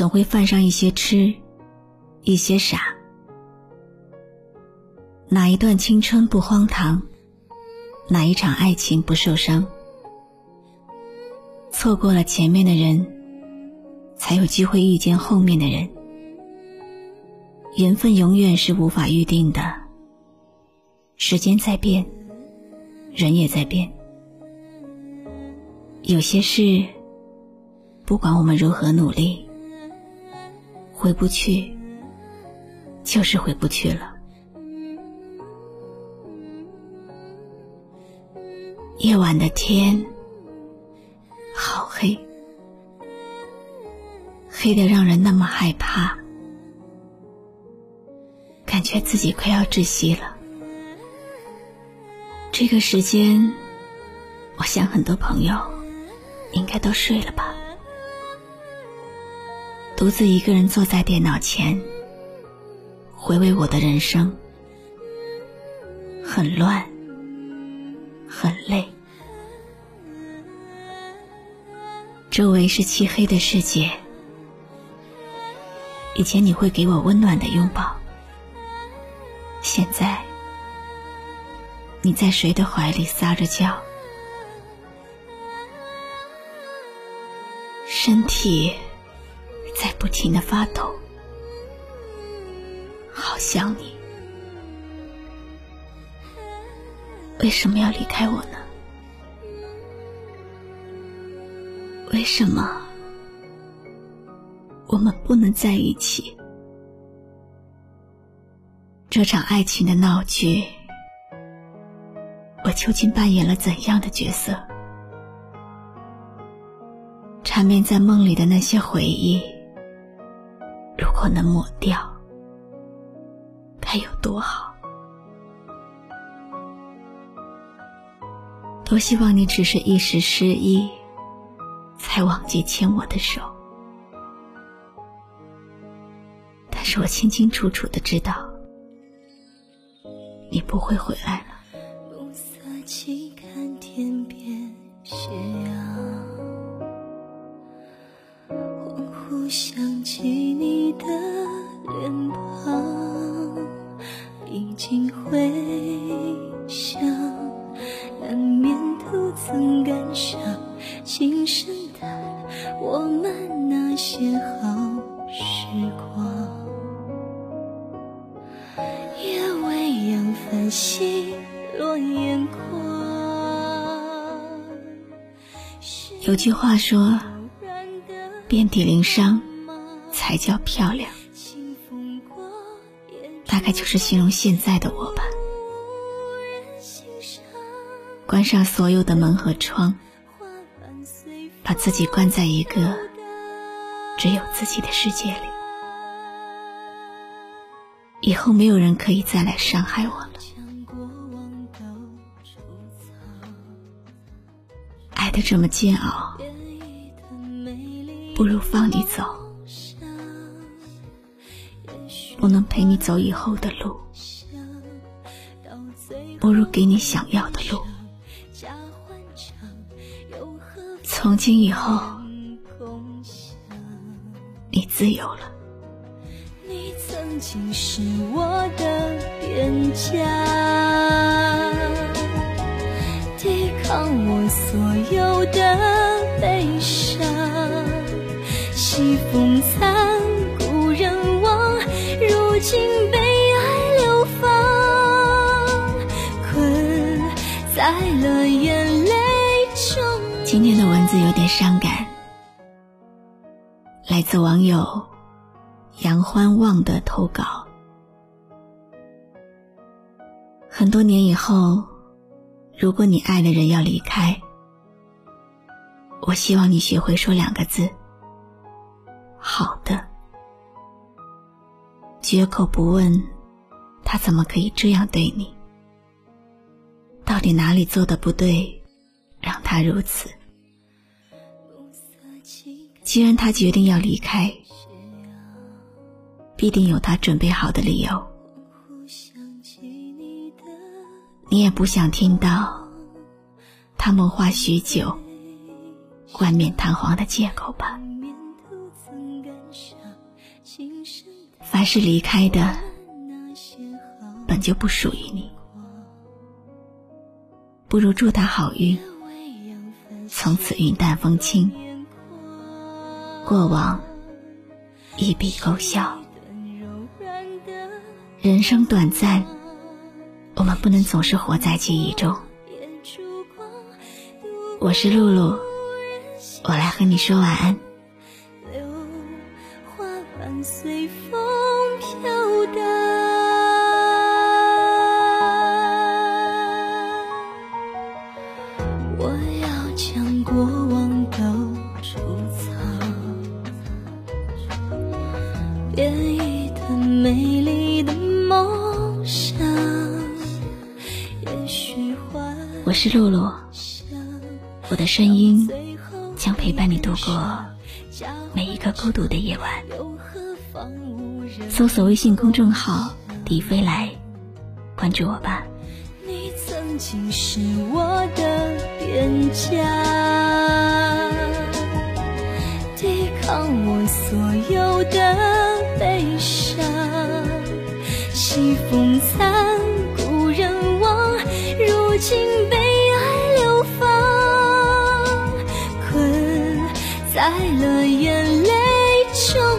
总会犯上一些痴，一些傻。哪一段青春不荒唐？哪一场爱情不受伤？错过了前面的人，才有机会遇见后面的人。缘分永远是无法预定的。时间在变，人也在变。有些事，不管我们如何努力。回不去，就是回不去了。夜晚的天好黑，黑的让人那么害怕，感觉自己快要窒息了。这个时间，我想很多朋友应该都睡了吧。独自一个人坐在电脑前，回味我的人生，很乱，很累。周围是漆黑的世界。以前你会给我温暖的拥抱，现在你在谁的怀里撒着娇？身体。在不停的发抖，好想你。为什么要离开我呢？为什么我们不能在一起？这场爱情的闹剧，我究竟扮演了怎样的角色？缠绵在梦里的那些回忆。我能抹掉，该有多好！多希望你只是一时失忆，才忘记牵我的手。但是我清清楚楚的知道，你不会回来了。想起你的脸庞，历经回想，难免徒增感伤。轻声叹我们那些好时光，夜未央繁星落眼眶。有句话说。遍体鳞伤才叫漂亮，大概就是形容现在的我吧。关上所有的门和窗，把自己关在一个只有自己的世界里，以后没有人可以再来伤害我了。爱的这么煎熬。不如放你走，不能陪你走以后的路，不如给你想要的路。从今以后，你自由了。你曾经是我的边疆，抵抗我所有的悲伤。西风残，故人忘，如今被爱流放，困在了眼泪中。今天的文字有点伤感，来自网友杨欢望的投稿。很多年以后，如果你爱的人要离开，我希望你学会说两个字。好的，绝口不问他怎么可以这样对你？到底哪里做的不对，让他如此？既然他决定要离开，必定有他准备好的理由。你也不想听到他谋划许久、冠冕堂皇的借口吧？凡是离开的，本就不属于你，不如祝他好运，从此云淡风轻，过往一笔勾销。人生短暂。我们不能总是活在记忆中。我是露露，我来和你说晚安。我要将过往都储藏，变异的美丽的梦想。我是露露，我的声音将陪伴你度过每个孤独的夜晚。搜索微信公众号“迪飞来”，关注我吧。你曾经是我的边家，抵抗我所有的悲伤，西风残，故人忘，如今。在了眼泪中。